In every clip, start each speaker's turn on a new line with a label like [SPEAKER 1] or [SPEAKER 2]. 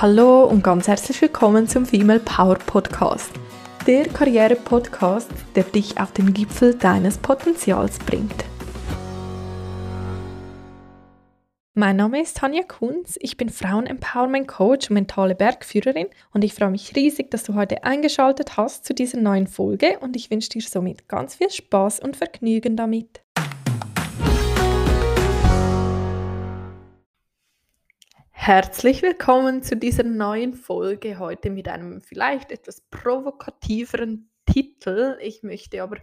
[SPEAKER 1] Hallo und ganz herzlich willkommen zum Female Power Podcast. Der Karriere-Podcast, der dich auf den Gipfel deines Potenzials bringt. Mein Name ist Tanja Kunz, ich bin Frauen-Empowerment-Coach und mentale Bergführerin und ich freue mich riesig, dass du heute eingeschaltet hast zu dieser neuen Folge und ich wünsche dir somit ganz viel Spaß und Vergnügen damit. Herzlich willkommen zu dieser neuen Folge heute mit einem vielleicht etwas provokativeren Titel. Ich möchte aber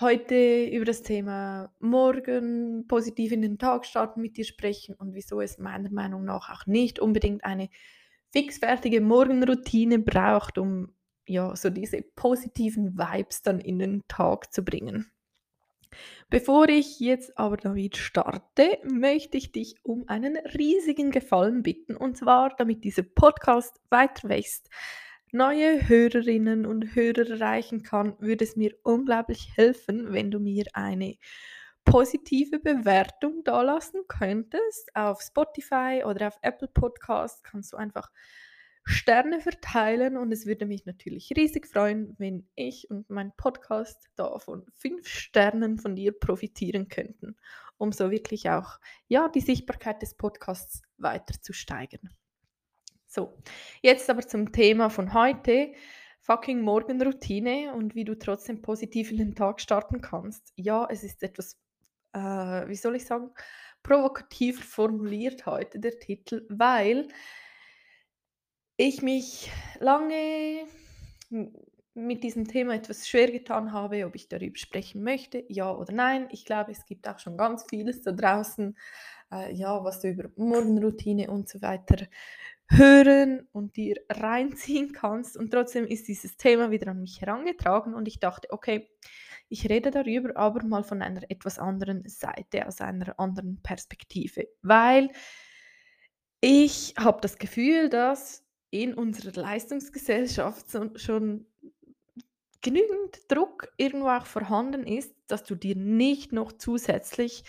[SPEAKER 1] heute über das Thema morgen positiv in den Tag starten mit dir sprechen und wieso es meiner Meinung nach auch nicht unbedingt eine fixfertige Morgenroutine braucht, um ja so diese positiven Vibes dann in den Tag zu bringen. Bevor ich jetzt aber damit starte, möchte ich dich um einen riesigen Gefallen bitten, und zwar, damit dieser Podcast weiter wächst, neue Hörerinnen und Hörer erreichen kann, würde es mir unglaublich helfen, wenn du mir eine positive Bewertung dalassen könntest. Auf Spotify oder auf Apple Podcast kannst du einfach Sterne verteilen und es würde mich natürlich riesig freuen, wenn ich und mein Podcast da von fünf Sternen von dir profitieren könnten, um so wirklich auch ja die Sichtbarkeit des Podcasts weiter zu steigern. So, jetzt aber zum Thema von heute. Fucking Morgenroutine und wie du trotzdem positiv in den Tag starten kannst. Ja, es ist etwas, äh, wie soll ich sagen, provokativ formuliert heute der Titel, weil ich mich lange mit diesem Thema etwas schwer getan habe, ob ich darüber sprechen möchte, ja oder nein. Ich glaube, es gibt auch schon ganz vieles da draußen, äh, ja, was du über Morgenroutine und so weiter hören und dir reinziehen kannst. Und trotzdem ist dieses Thema wieder an mich herangetragen und ich dachte, okay, ich rede darüber, aber mal von einer etwas anderen Seite, aus einer anderen Perspektive, weil ich habe das Gefühl, dass in unserer Leistungsgesellschaft schon genügend Druck irgendwo auch vorhanden ist, dass du dir nicht noch zusätzlich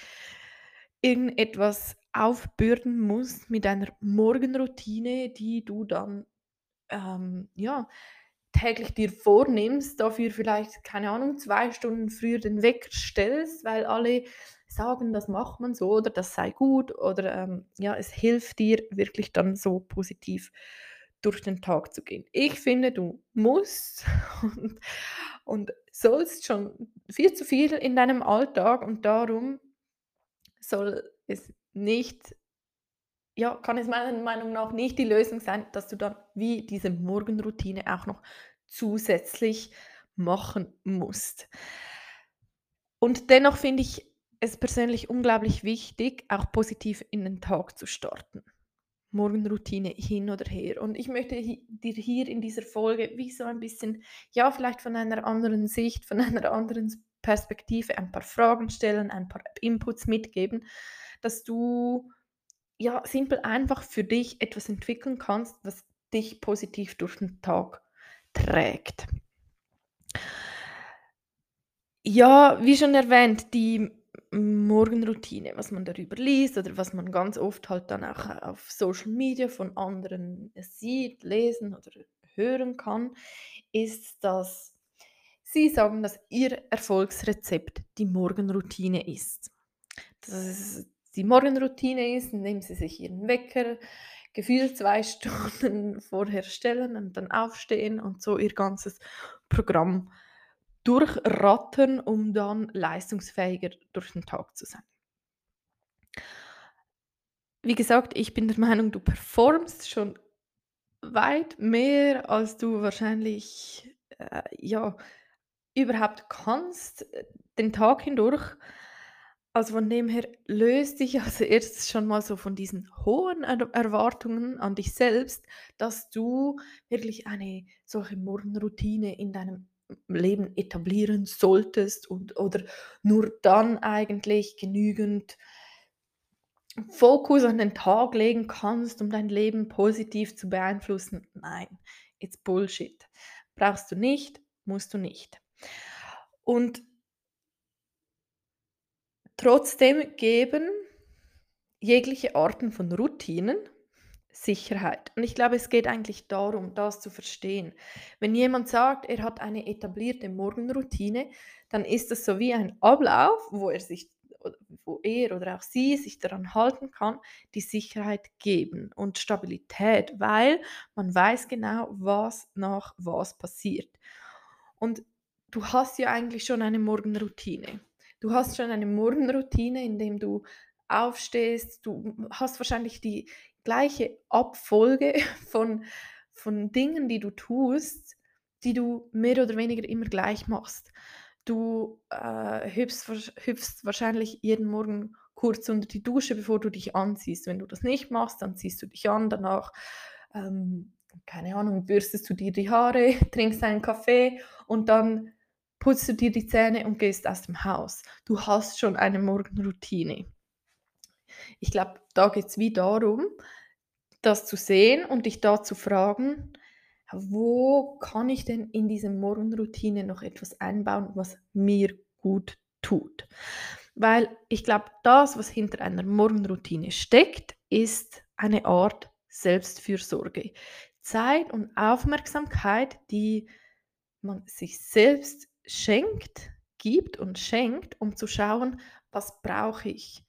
[SPEAKER 1] irgendetwas aufbürden musst mit einer Morgenroutine, die du dann ähm, ja, täglich dir vornimmst, dafür vielleicht, keine Ahnung, zwei Stunden früher den Wecker stellst, weil alle sagen, das macht man so oder das sei gut oder ähm, ja, es hilft dir wirklich dann so positiv durch den Tag zu gehen. Ich finde, du musst und, und sollst schon viel zu viel in deinem Alltag und darum soll es nicht, ja, kann es meiner Meinung nach nicht die Lösung sein, dass du dann wie diese Morgenroutine auch noch zusätzlich machen musst. Und dennoch finde ich es persönlich unglaublich wichtig, auch positiv in den Tag zu starten. Morgenroutine hin oder her. Und ich möchte dir hier in dieser Folge wie so ein bisschen, ja, vielleicht von einer anderen Sicht, von einer anderen Perspektive ein paar Fragen stellen, ein paar Inputs mitgeben, dass du ja simpel einfach für dich etwas entwickeln kannst, was dich positiv durch den Tag trägt. Ja, wie schon erwähnt, die Morgenroutine, was man darüber liest oder was man ganz oft halt dann auch auf Social Media von anderen sieht, lesen oder hören kann, ist, dass sie sagen, dass ihr Erfolgsrezept die Morgenroutine ist. Dass es die Morgenroutine ist, indem sie sich ihren Wecker gefühlt zwei Stunden vorher stellen und dann aufstehen und so ihr ganzes Programm durchrattern, um dann leistungsfähiger durch den Tag zu sein. Wie gesagt, ich bin der Meinung, du performst schon weit mehr, als du wahrscheinlich äh, ja, überhaupt kannst, äh, den Tag hindurch. Also von dem her löst dich also erst schon mal so von diesen hohen er Erwartungen an dich selbst, dass du wirklich eine solche Morgenroutine in deinem Leben etablieren solltest und oder nur dann eigentlich genügend Fokus an den Tag legen kannst, um dein Leben positiv zu beeinflussen. Nein, it's Bullshit. Brauchst du nicht, musst du nicht. Und trotzdem geben jegliche Arten von Routinen Sicherheit. Und ich glaube, es geht eigentlich darum, das zu verstehen. Wenn jemand sagt, er hat eine etablierte Morgenroutine, dann ist das so wie ein Ablauf, wo er sich wo er oder auch sie sich daran halten kann, die Sicherheit geben und Stabilität, weil man weiß genau, was nach was passiert. Und du hast ja eigentlich schon eine Morgenroutine. Du hast schon eine Morgenroutine, in dem du aufstehst, du hast wahrscheinlich die gleiche Abfolge von, von Dingen, die du tust, die du mehr oder weniger immer gleich machst. Du äh, hüpfst, hüpfst wahrscheinlich jeden Morgen kurz unter die Dusche, bevor du dich anziehst. Wenn du das nicht machst, dann ziehst du dich an, danach, ähm, keine Ahnung, bürstest du dir die Haare, trinkst einen Kaffee und dann putzt du dir die Zähne und gehst aus dem Haus. Du hast schon eine Morgenroutine. Ich glaube, da geht es wie darum, das zu sehen und dich da zu fragen, wo kann ich denn in diese Morgenroutine noch etwas einbauen, was mir gut tut? Weil ich glaube, das, was hinter einer Morgenroutine steckt, ist eine Art Selbstfürsorge. Zeit und Aufmerksamkeit, die man sich selbst schenkt, gibt und schenkt, um zu schauen, was brauche ich?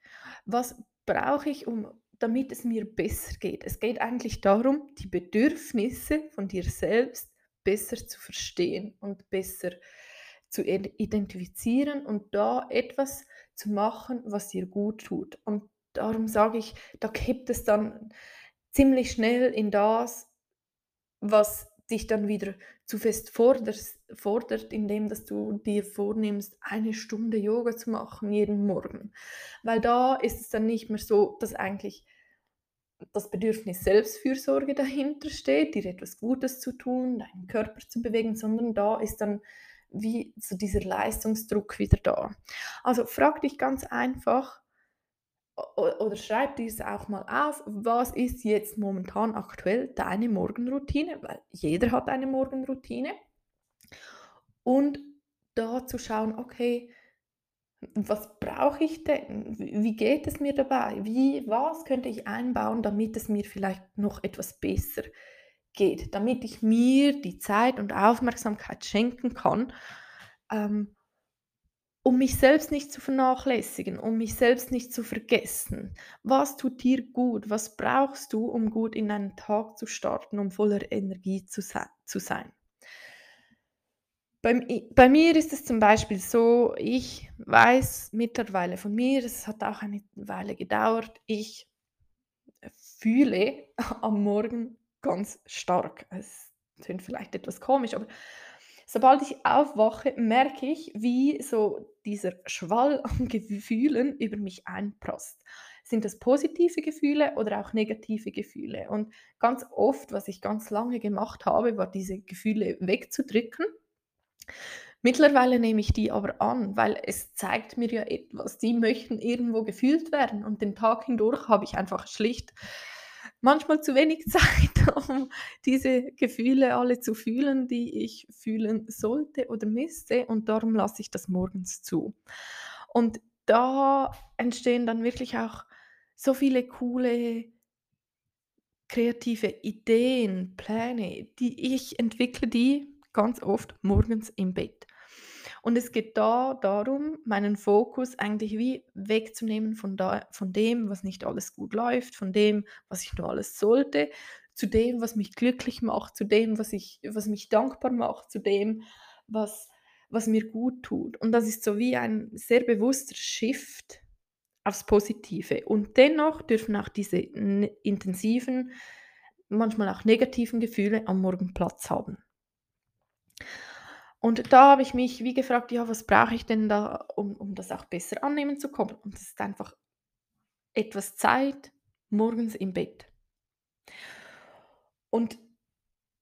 [SPEAKER 1] Was brauche ich, um damit es mir besser geht. Es geht eigentlich darum, die Bedürfnisse von dir selbst besser zu verstehen und besser zu identifizieren und da etwas zu machen, was dir gut tut. Und darum sage ich, da kippt es dann ziemlich schnell in das, was dich dann wieder zu fest forderst, fordert, indem dass du dir vornimmst, eine Stunde Yoga zu machen jeden Morgen. Weil da ist es dann nicht mehr so, dass eigentlich das Bedürfnis Selbstfürsorge dahinter steht, dir etwas Gutes zu tun, deinen Körper zu bewegen, sondern da ist dann wie so dieser Leistungsdruck wieder da. Also frag dich ganz einfach oder schreib dir es auch mal auf, was ist jetzt momentan aktuell deine Morgenroutine, weil jeder hat eine Morgenroutine. Und da zu schauen, okay, was brauche ich denn? Wie geht es mir dabei? Wie, was könnte ich einbauen, damit es mir vielleicht noch etwas besser geht, damit ich mir die Zeit und Aufmerksamkeit schenken kann, ähm, um mich selbst nicht zu vernachlässigen, um mich selbst nicht zu vergessen. Was tut dir gut? Was brauchst du, um gut in einen Tag zu starten, um voller Energie zu, zu sein? Bei, bei mir ist es zum Beispiel so, ich weiß mittlerweile von mir, es hat auch eine Weile gedauert, ich fühle am Morgen ganz stark. Es klingt vielleicht etwas komisch, aber sobald ich aufwache, merke ich, wie so dieser Schwall an Gefühlen über mich einprasst. Sind das positive Gefühle oder auch negative Gefühle? Und ganz oft, was ich ganz lange gemacht habe, war diese Gefühle wegzudrücken Mittlerweile nehme ich die aber an, weil es zeigt mir ja etwas. Die möchten irgendwo gefühlt werden und den Tag hindurch habe ich einfach schlicht manchmal zu wenig Zeit, um diese Gefühle alle zu fühlen, die ich fühlen sollte oder müsste und darum lasse ich das morgens zu. Und da entstehen dann wirklich auch so viele coole kreative Ideen, Pläne, die ich entwickle, die ganz oft morgens im Bett. Und es geht da darum, meinen Fokus eigentlich wie wegzunehmen von, da, von dem, was nicht alles gut läuft, von dem, was ich nur alles sollte, zu dem, was mich glücklich macht, zu dem, was, ich, was mich dankbar macht, zu dem, was, was mir gut tut. Und das ist so wie ein sehr bewusster Shift aufs Positive. Und dennoch dürfen auch diese intensiven, manchmal auch negativen Gefühle am Morgen Platz haben. Und da habe ich mich wie gefragt, ja, was brauche ich denn da, um, um das auch besser annehmen zu können? Und das ist einfach etwas Zeit morgens im Bett. Und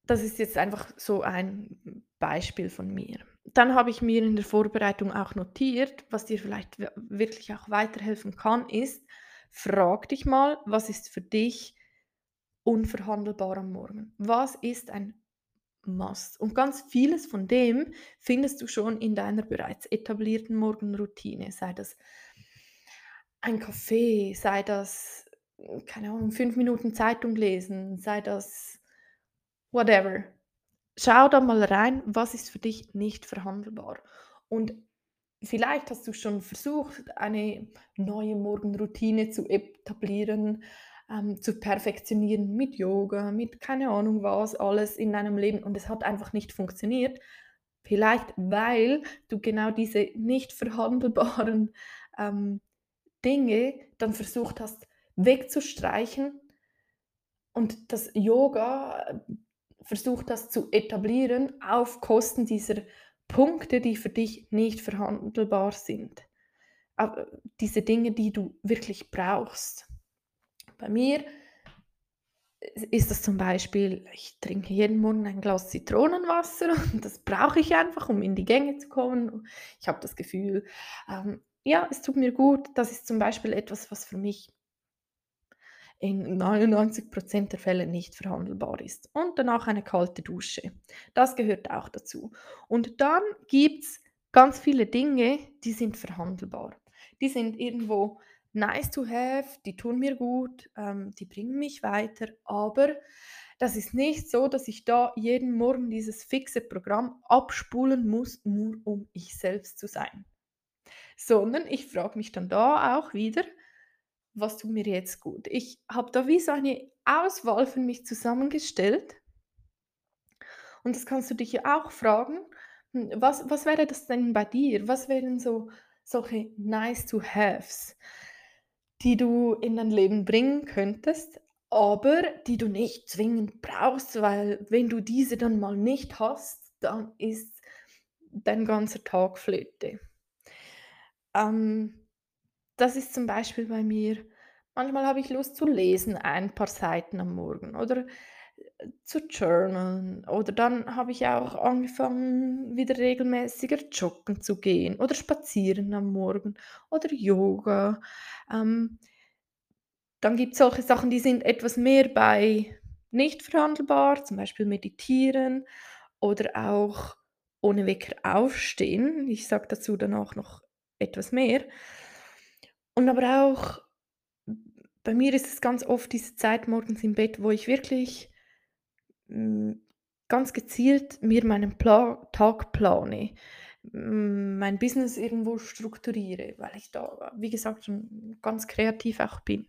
[SPEAKER 1] das ist jetzt einfach so ein Beispiel von mir. Dann habe ich mir in der Vorbereitung auch notiert, was dir vielleicht wirklich auch weiterhelfen kann, ist, frag dich mal, was ist für dich unverhandelbar am Morgen? Was ist ein machst. Und ganz vieles von dem findest du schon in deiner bereits etablierten Morgenroutine, sei das ein Kaffee, sei das keine Ahnung, fünf Minuten Zeitung lesen, sei das whatever. Schau da mal rein, was ist für dich nicht verhandelbar. Und vielleicht hast du schon versucht, eine neue Morgenroutine zu etablieren, ähm, zu perfektionieren mit Yoga, mit keine Ahnung was, alles in deinem Leben und es hat einfach nicht funktioniert. Vielleicht, weil du genau diese nicht verhandelbaren ähm, Dinge dann versucht hast wegzustreichen und das Yoga äh, versucht hast zu etablieren auf Kosten dieser Punkte, die für dich nicht verhandelbar sind. Aber diese Dinge, die du wirklich brauchst. Bei mir ist das zum Beispiel, ich trinke jeden Morgen ein Glas Zitronenwasser und das brauche ich einfach, um in die Gänge zu kommen. Ich habe das Gefühl, ähm, ja, es tut mir gut. Das ist zum Beispiel etwas, was für mich in 99% der Fälle nicht verhandelbar ist. Und danach eine kalte Dusche. Das gehört auch dazu. Und dann gibt es ganz viele Dinge, die sind verhandelbar. Die sind irgendwo nice to have, die tun mir gut, ähm, die bringen mich weiter, aber das ist nicht so, dass ich da jeden Morgen dieses fixe Programm abspulen muss, nur um ich selbst zu sein. Sondern ich frage mich dann da auch wieder, was tut mir jetzt gut? Ich habe da wie so eine Auswahl für mich zusammengestellt. Und das kannst du dich ja auch fragen. Hm, was, was wäre das denn bei dir? Was wären so solche nice to haves, die du in dein Leben bringen könntest, aber die du nicht zwingend brauchst, weil wenn du diese dann mal nicht hast, dann ist dein ganzer Tag Flöte. Ähm, das ist zum Beispiel bei mir, manchmal habe ich Lust zu lesen, ein paar Seiten am Morgen oder zu journalen. Oder dann habe ich auch angefangen, wieder regelmäßiger joggen zu gehen oder spazieren am Morgen oder Yoga. Ähm, dann gibt es solche Sachen, die sind etwas mehr bei nicht verhandelbar, zum Beispiel meditieren oder auch ohne Wecker aufstehen. Ich sage dazu danach noch etwas mehr. Und aber auch, bei mir ist es ganz oft diese Zeit morgens im Bett, wo ich wirklich ganz gezielt mir meinen Pla Tag plane, hm, mein Business irgendwo strukturiere, weil ich da, wie gesagt, schon ganz kreativ auch bin.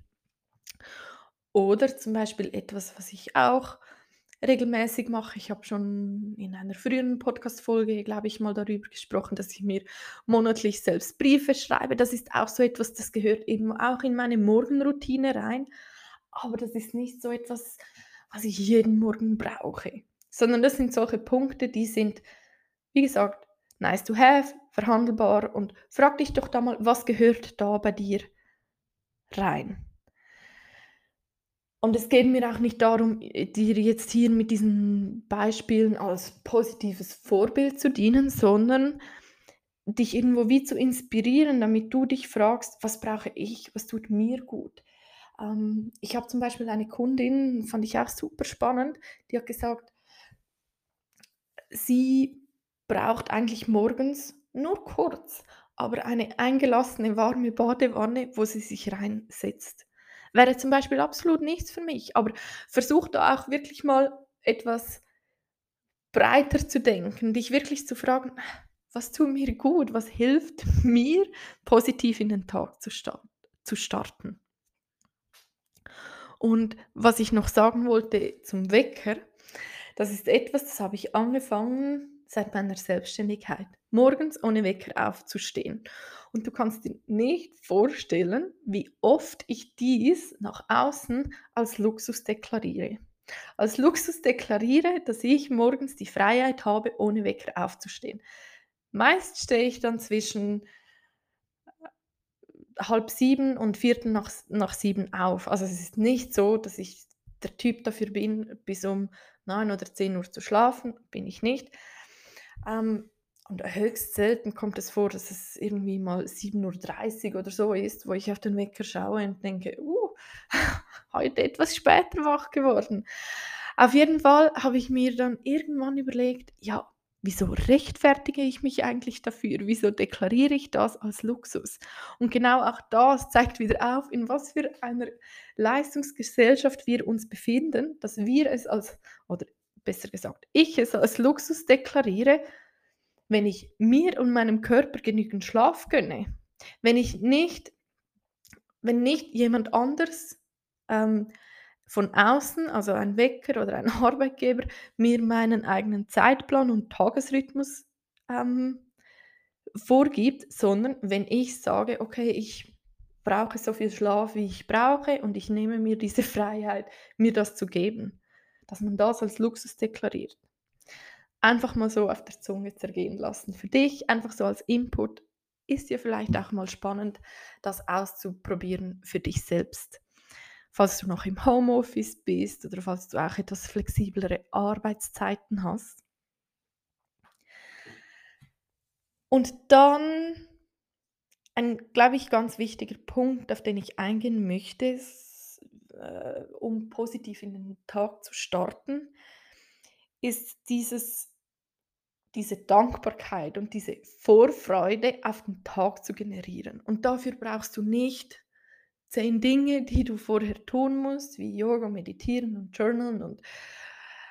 [SPEAKER 1] Oder zum Beispiel etwas, was ich auch regelmäßig mache. Ich habe schon in einer früheren Podcast-Folge, glaube ich, mal darüber gesprochen, dass ich mir monatlich selbst Briefe schreibe. Das ist auch so etwas, das gehört eben auch in meine Morgenroutine rein. Aber das ist nicht so etwas, was ich jeden Morgen brauche, sondern das sind solche Punkte, die sind, wie gesagt, nice to have, verhandelbar und frag dich doch da mal, was gehört da bei dir rein? Und es geht mir auch nicht darum, dir jetzt hier mit diesen Beispielen als positives Vorbild zu dienen, sondern dich irgendwo wie zu inspirieren, damit du dich fragst, was brauche ich, was tut mir gut. Ähm, ich habe zum Beispiel eine Kundin, fand ich auch super spannend, die hat gesagt, sie braucht eigentlich morgens nur kurz, aber eine eingelassene warme Badewanne, wo sie sich reinsetzt. Wäre zum Beispiel absolut nichts für mich. Aber versuch da auch wirklich mal etwas breiter zu denken, dich wirklich zu fragen, was tut mir gut, was hilft mir, positiv in den Tag zu, sta zu starten. Und was ich noch sagen wollte zum Wecker, das ist etwas, das habe ich angefangen seit meiner Selbstständigkeit, morgens ohne Wecker aufzustehen. Und du kannst dir nicht vorstellen, wie oft ich dies nach außen als Luxus deklariere. Als Luxus deklariere, dass ich morgens die Freiheit habe, ohne Wecker aufzustehen. Meist stehe ich dann zwischen halb sieben und vierten nach, nach sieben auf. Also es ist nicht so, dass ich der Typ dafür bin, bis um neun oder zehn Uhr zu schlafen, bin ich nicht. Ähm, und höchst selten kommt es vor, dass es irgendwie mal 7.30 Uhr oder so ist, wo ich auf den Wecker schaue und denke, uh, heute etwas später wach geworden. Auf jeden Fall habe ich mir dann irgendwann überlegt, ja, wieso rechtfertige ich mich eigentlich dafür? Wieso deklariere ich das als Luxus? Und genau auch das zeigt wieder auf, in was für einer Leistungsgesellschaft wir uns befinden, dass wir es als, oder besser gesagt, ich es als Luxus deklariere, wenn ich mir und meinem Körper genügend Schlaf gönne. Wenn ich nicht, wenn nicht jemand anders ähm, von außen, also ein Wecker oder ein Arbeitgeber, mir meinen eigenen Zeitplan und Tagesrhythmus ähm, vorgibt, sondern wenn ich sage, okay, ich brauche so viel Schlaf, wie ich brauche und ich nehme mir diese Freiheit, mir das zu geben, dass man das als Luxus deklariert. Einfach mal so auf der Zunge zergehen lassen. Für dich einfach so als Input ist ja vielleicht auch mal spannend, das auszuprobieren für dich selbst falls du noch im Homeoffice bist oder falls du auch etwas flexiblere Arbeitszeiten hast. Und dann ein, glaube ich, ganz wichtiger Punkt, auf den ich eingehen möchte, äh, um positiv in den Tag zu starten, ist dieses, diese Dankbarkeit und diese Vorfreude auf den Tag zu generieren. Und dafür brauchst du nicht zehn Dinge, die du vorher tun musst, wie Yoga, Meditieren und Journalen und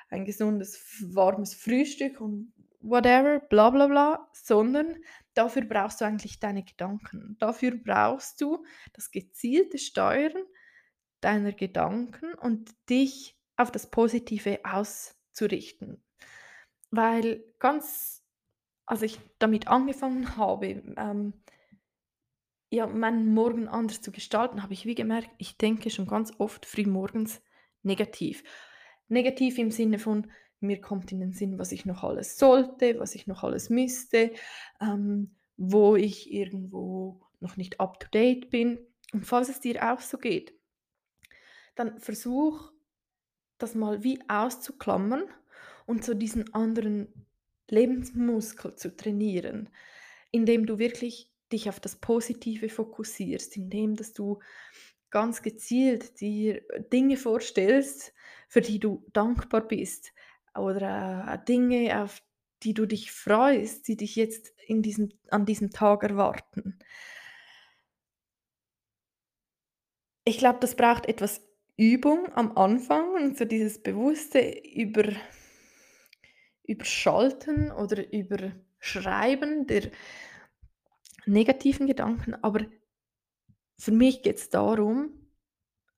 [SPEAKER 1] ein gesundes, warmes Frühstück und whatever, bla bla bla, sondern dafür brauchst du eigentlich deine Gedanken. Dafür brauchst du das gezielte Steuern deiner Gedanken und dich auf das Positive auszurichten. Weil ganz, als ich damit angefangen habe, ähm, ja, meinen Morgen anders zu gestalten, habe ich wie gemerkt, ich denke schon ganz oft früh morgens negativ. Negativ im Sinne von, mir kommt in den Sinn, was ich noch alles sollte, was ich noch alles müsste, ähm, wo ich irgendwo noch nicht up-to-date bin. Und falls es dir auch so geht, dann versuch das mal wie auszuklammern und so diesen anderen Lebensmuskel zu trainieren, indem du wirklich dich auf das Positive fokussierst, indem dass du ganz gezielt dir Dinge vorstellst, für die du dankbar bist oder äh, Dinge, auf die du dich freust, die dich jetzt in diesem, an diesem Tag erwarten. Ich glaube, das braucht etwas Übung am Anfang und so dieses bewusste über, Überschalten oder Überschreiben der negativen Gedanken, aber für mich geht es darum,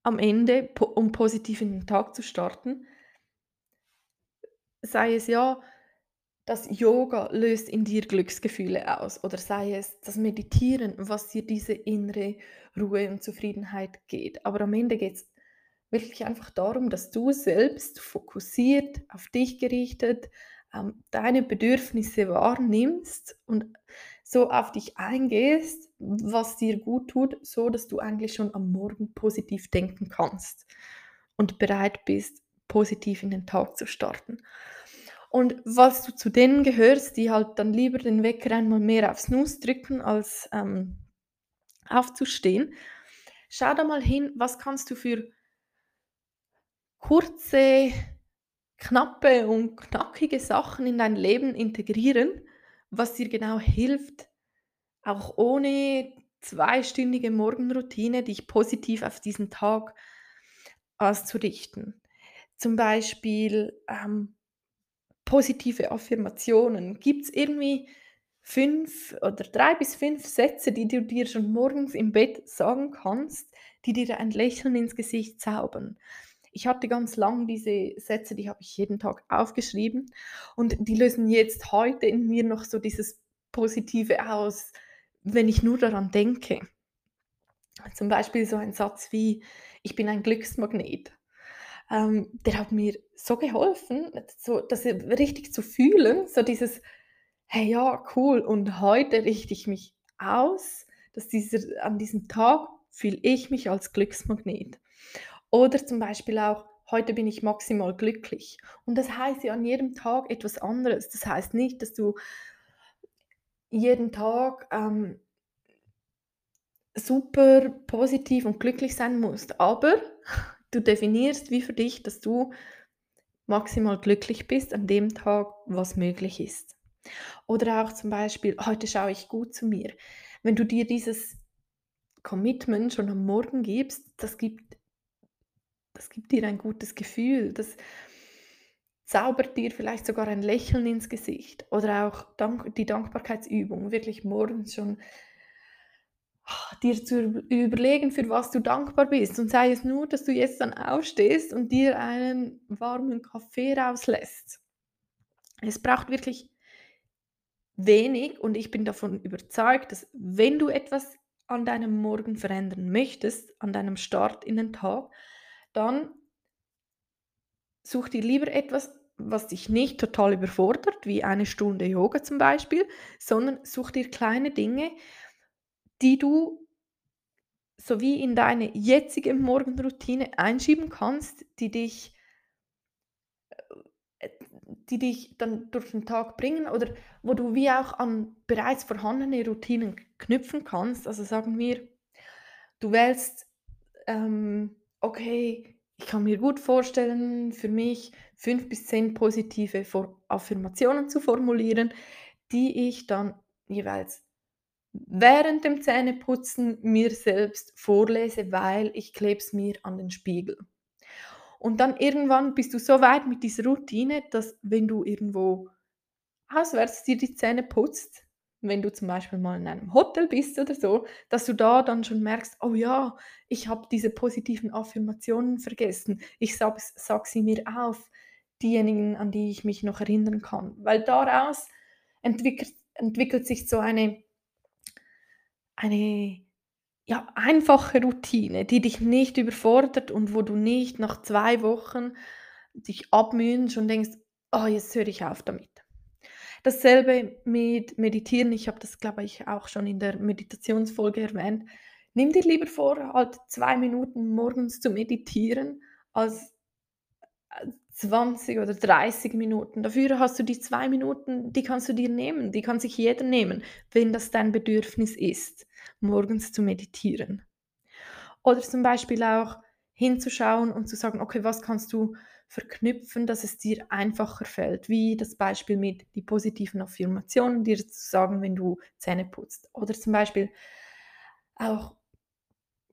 [SPEAKER 1] am Ende, um positiv in den Tag zu starten, sei es ja, das Yoga löst in dir Glücksgefühle aus oder sei es das Meditieren, was dir diese innere Ruhe und Zufriedenheit geht. Aber am Ende geht es wirklich einfach darum, dass du selbst fokussiert, auf dich gerichtet, ähm, deine Bedürfnisse wahrnimmst und so auf dich eingehst, was dir gut tut, so dass du eigentlich schon am Morgen positiv denken kannst und bereit bist, positiv in den Tag zu starten. Und was du zu denen gehörst, die halt dann lieber den Wecker einmal mehr aufs Nuss drücken, als ähm, aufzustehen, schau da mal hin, was kannst du für kurze, knappe und knackige Sachen in dein Leben integrieren, was dir genau hilft, auch ohne zweistündige Morgenroutine dich positiv auf diesen Tag auszurichten. Zum Beispiel ähm, positive Affirmationen. Gibt es irgendwie fünf oder drei bis fünf Sätze, die du dir schon morgens im Bett sagen kannst, die dir ein Lächeln ins Gesicht zaubern? Ich hatte ganz lang diese Sätze, die habe ich jeden Tag aufgeschrieben und die lösen jetzt heute in mir noch so dieses Positive aus, wenn ich nur daran denke. Zum Beispiel so ein Satz wie, ich bin ein Glücksmagnet. Ähm, der hat mir so geholfen, so, das richtig zu fühlen, so dieses, hey ja, cool, und heute richte ich mich aus, dass dieser, an diesem Tag fühle ich mich als Glücksmagnet. Oder zum Beispiel auch, heute bin ich maximal glücklich. Und das heißt ja an jedem Tag etwas anderes. Das heißt nicht, dass du jeden Tag ähm, super positiv und glücklich sein musst, aber du definierst wie für dich, dass du maximal glücklich bist an dem Tag, was möglich ist. Oder auch zum Beispiel: „Heute schaue ich gut zu mir.“ Wenn du dir dieses Commitment schon am Morgen gibst, das gibt das gibt dir ein gutes Gefühl. Das zaubert dir vielleicht sogar ein Lächeln ins Gesicht. Oder auch die Dankbarkeitsübung, wirklich morgens schon ah, dir zu überlegen, für was du dankbar bist. Und sei es nur, dass du jetzt dann aufstehst und dir einen warmen Kaffee rauslässt. Es braucht wirklich wenig und ich bin davon überzeugt, dass wenn du etwas an deinem Morgen verändern möchtest, an deinem Start in den Tag, dann such dir lieber etwas, was dich nicht total überfordert, wie eine Stunde Yoga zum Beispiel, sondern such dir kleine Dinge, die du sowie in deine jetzige Morgenroutine einschieben kannst, die dich äh, die dich dann durch den Tag bringen oder wo du wie auch an bereits vorhandene Routinen knüpfen kannst. Also sagen wir, du wählst, ähm, okay, ich kann mir gut vorstellen, für mich fünf bis zehn positive Affirmationen zu formulieren, die ich dann jeweils während dem Zähneputzen mir selbst vorlese, weil ich klebe es mir an den Spiegel. Und dann irgendwann bist du so weit mit dieser Routine, dass wenn du irgendwo auswärts dir die Zähne putzt, wenn du zum Beispiel mal in einem Hotel bist oder so, dass du da dann schon merkst, oh ja, ich habe diese positiven Affirmationen vergessen. Ich sage sag sie mir auf, diejenigen, an die ich mich noch erinnern kann. Weil daraus entwickelt, entwickelt sich so eine, eine ja, einfache Routine, die dich nicht überfordert und wo du nicht nach zwei Wochen dich abmühen und denkst, oh, jetzt höre ich auf damit. Dasselbe mit Meditieren. Ich habe das, glaube ich, auch schon in der Meditationsfolge erwähnt. Nimm dir lieber vor, halt zwei Minuten morgens zu meditieren, als 20 oder 30 Minuten. Dafür hast du die zwei Minuten, die kannst du dir nehmen, die kann sich jeder nehmen, wenn das dein Bedürfnis ist, morgens zu meditieren. Oder zum Beispiel auch hinzuschauen und zu sagen, okay, was kannst du verknüpfen, dass es dir einfacher fällt, wie das Beispiel mit die positiven Affirmationen, dir zu sagen, wenn du Zähne putzt. Oder zum Beispiel auch,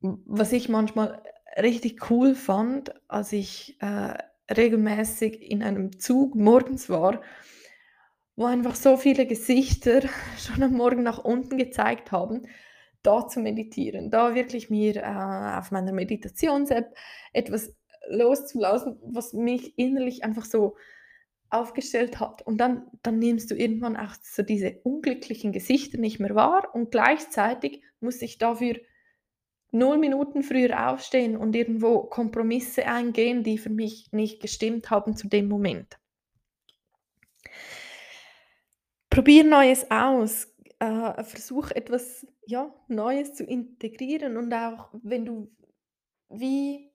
[SPEAKER 1] was ich manchmal richtig cool fand, als ich äh, regelmäßig in einem Zug morgens war, wo einfach so viele Gesichter schon am Morgen nach unten gezeigt haben, da zu meditieren, da wirklich mir äh, auf meiner Meditations-App etwas loszulassen, was mich innerlich einfach so aufgestellt hat. Und dann, dann nimmst du irgendwann auch so diese unglücklichen Gesichter nicht mehr wahr und gleichzeitig muss ich dafür null Minuten früher aufstehen und irgendwo Kompromisse eingehen, die für mich nicht gestimmt haben zu dem Moment. Probier Neues aus, äh, versuch etwas ja, Neues zu integrieren und auch wenn du wie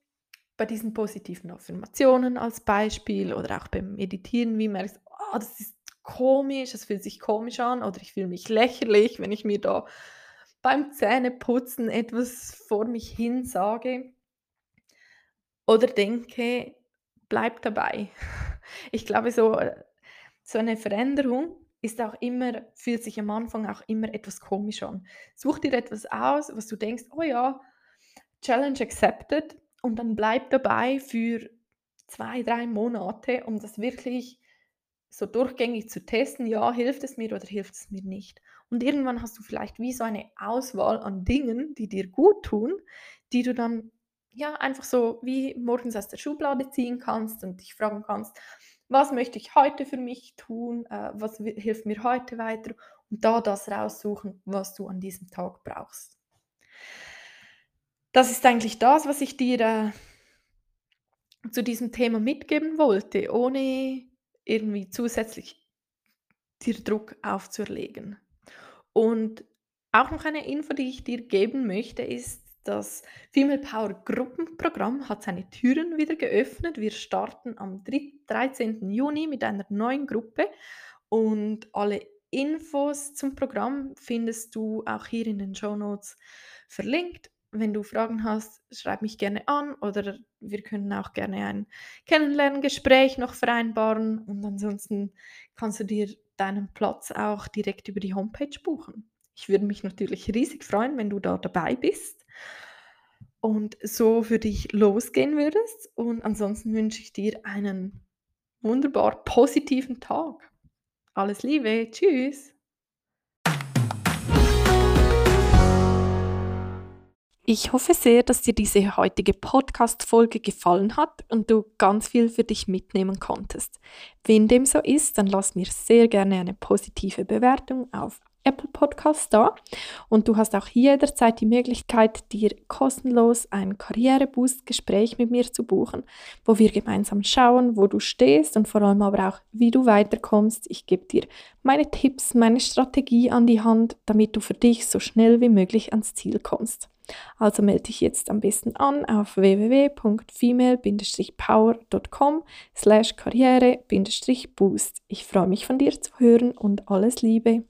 [SPEAKER 1] bei diesen positiven Affirmationen als Beispiel oder auch beim Meditieren, wie merkst, oh, das ist komisch, das fühlt sich komisch an oder ich fühle mich lächerlich, wenn ich mir da beim Zähneputzen etwas vor mich hin sage oder denke, bleib dabei. Ich glaube, so, äh, so eine Veränderung ist auch immer, fühlt sich am Anfang auch immer etwas komisch an. Such dir etwas aus, was du denkst, oh ja, Challenge accepted und dann bleib dabei für zwei, drei Monate, um das wirklich so durchgängig zu testen, ja, hilft es mir oder hilft es mir nicht. Und irgendwann hast du vielleicht wie so eine Auswahl an Dingen, die dir gut tun, die du dann ja einfach so wie morgens aus der Schublade ziehen kannst und dich fragen kannst, was möchte ich heute für mich tun, äh, was hilft mir heute weiter und da das raussuchen, was du an diesem Tag brauchst. Das ist eigentlich das, was ich dir äh, zu diesem Thema mitgeben wollte, ohne irgendwie zusätzlich dir Druck aufzuerlegen. Und auch noch eine Info, die ich dir geben möchte, ist, das Female Power Gruppenprogramm hat seine Türen wieder geöffnet. Wir starten am 13. Juni mit einer neuen Gruppe und alle Infos zum Programm findest du auch hier in den Show Notes verlinkt. Wenn du Fragen hast, schreib mich gerne an oder wir können auch gerne ein Kennenlerngespräch noch vereinbaren und ansonsten kannst du dir deinen Platz auch direkt über die Homepage buchen. Ich würde mich natürlich riesig freuen, wenn du da dabei bist und so für dich losgehen würdest. Und ansonsten wünsche ich dir einen wunderbar positiven Tag. Alles Liebe, tschüss. Ich hoffe sehr, dass dir diese heutige Podcast-Folge gefallen hat und du ganz viel für dich mitnehmen konntest. Wenn dem so ist, dann lass mir sehr gerne eine positive Bewertung auf Apple Podcasts da. Und du hast auch jederzeit die Möglichkeit, dir kostenlos ein Karriereboost-Gespräch mit mir zu buchen, wo wir gemeinsam schauen, wo du stehst und vor allem aber auch, wie du weiterkommst. Ich gebe dir meine Tipps, meine Strategie an die Hand, damit du für dich so schnell wie möglich ans Ziel kommst. Also melde dich jetzt am besten an auf www.female-power.com slash karriere-boost. Ich freue mich von dir zu hören und alles Liebe.